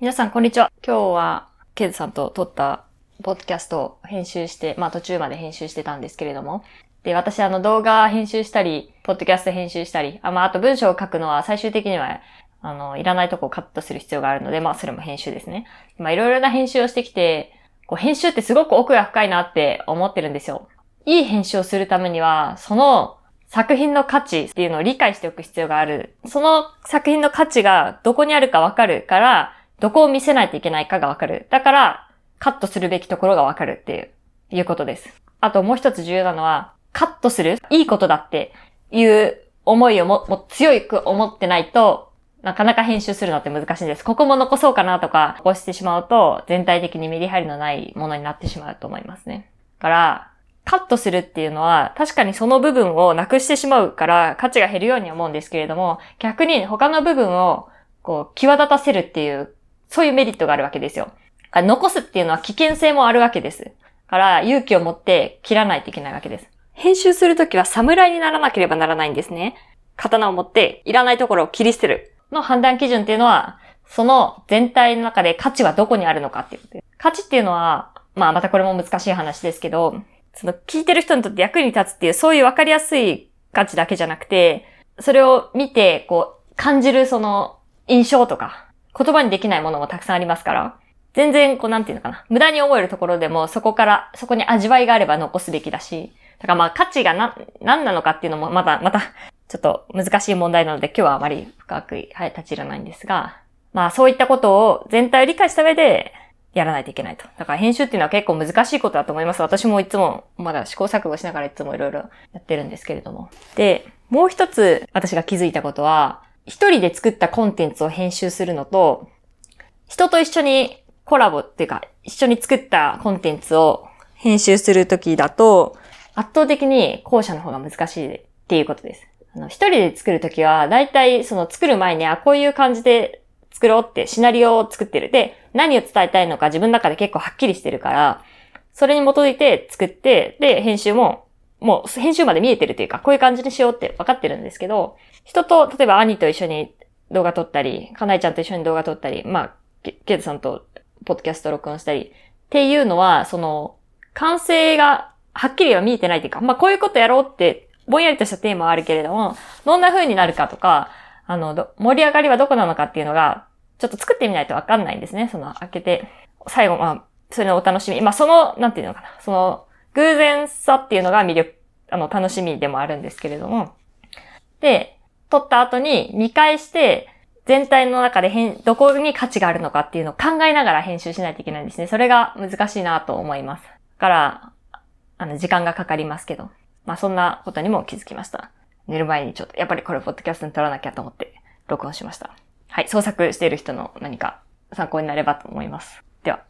皆さん、こんにちは。今日は、ケズさんと撮ったポッドキャストを編集して、まあ途中まで編集してたんですけれども、で、私あの動画編集したり、ポッドキャスト編集したり、あまああと文章を書くのは最終的には、あの、いらないとこをカットする必要があるので、まあそれも編集ですね。まあいろいろな編集をしてきて、こう編集ってすごく奥が深いなって思ってるんですよ。いい編集をするためには、その作品の価値っていうのを理解しておく必要がある。その作品の価値がどこにあるかわかるから、どこを見せないといけないかがわかる。だから、カットするべきところがわかるっていう、いうことです。あともう一つ重要なのは、カットするいいことだっていう思いをも、も強く思ってないと、なかなか編集するのって難しいんです。ここも残そうかなとか、残してしまうと、全体的にメリハリのないものになってしまうと思いますね。だから、カットするっていうのは、確かにその部分をなくしてしまうから価値が減るように思うんですけれども、逆に他の部分を、こう、際立たせるっていうそういうメリットがあるわけですよ。残すっていうのは危険性もあるわけです。から勇気を持って切らないといけないわけです。編集するときは侍にならなければならないんですね。刀を持っていらないところを切り捨てるの判断基準っていうのは、その全体の中で価値はどこにあるのかっていうことです。価値っていうのは、まあまたこれも難しい話ですけど、その聞いてる人にとって役に立つっていうそういうわかりやすい価値だけじゃなくて、それを見てこう感じるその印象とか、言葉にできないものもたくさんありますから、全然、こう、なんていうのかな。無駄に思えるところでも、そこから、そこに味わいがあれば残すべきだし、だからまあ、価値がな、何なのかっていうのも、また、また、ちょっと難しい問題なので、今日はあまり深く、はい、立ち入らないんですが、まあ、そういったことを全体を理解した上で、やらないといけないと。だから編集っていうのは結構難しいことだと思います。私もいつも、まだ試行錯誤しながらいつもいろいろやってるんですけれども。で、もう一つ私が気づいたことは、一人で作ったコンテンツを編集するのと、人と一緒にコラボっていうか、一緒に作ったコンテンツを編集するときだと、圧倒的に後者の方が難しいっていうことです。あの、一人で作るときは、だいたいその作る前に、あ、こういう感じで作ろうってシナリオを作ってる。で、何を伝えたいのか自分の中で結構はっきりしてるから、それに基づいて作って、で、編集も、もう編集まで見えてるというか、こういう感じにしようって分かってるんですけど、人と、例えば兄と一緒に動画撮ったり、かなえちゃんと一緒に動画撮ったり、まあ、ケイトさんとポッドキャスト録音したり、っていうのは、その、完成がはっきりは見えてないというか、まあこういうことやろうって、ぼんやりとしたテーマはあるけれども、どんな風になるかとか、あの、盛り上がりはどこなのかっていうのが、ちょっと作ってみないとわかんないんですね。その、開けて、最後、まあ、それのお楽しみ。まあその、なんていうのかな。その、偶然さっていうのが魅力、あの、楽しみでもあるんですけれども。で、撮った後に見返して、全体の中で変、どこに価値があるのかっていうのを考えながら編集しないといけないんですね。それが難しいなと思います。だから、あの、時間がかかりますけど。まあ、そんなことにも気づきました。寝る前にちょっと、やっぱりこれポッドキャストに撮らなきゃと思って、録音しました。はい、創作している人の何か参考になればと思います。では。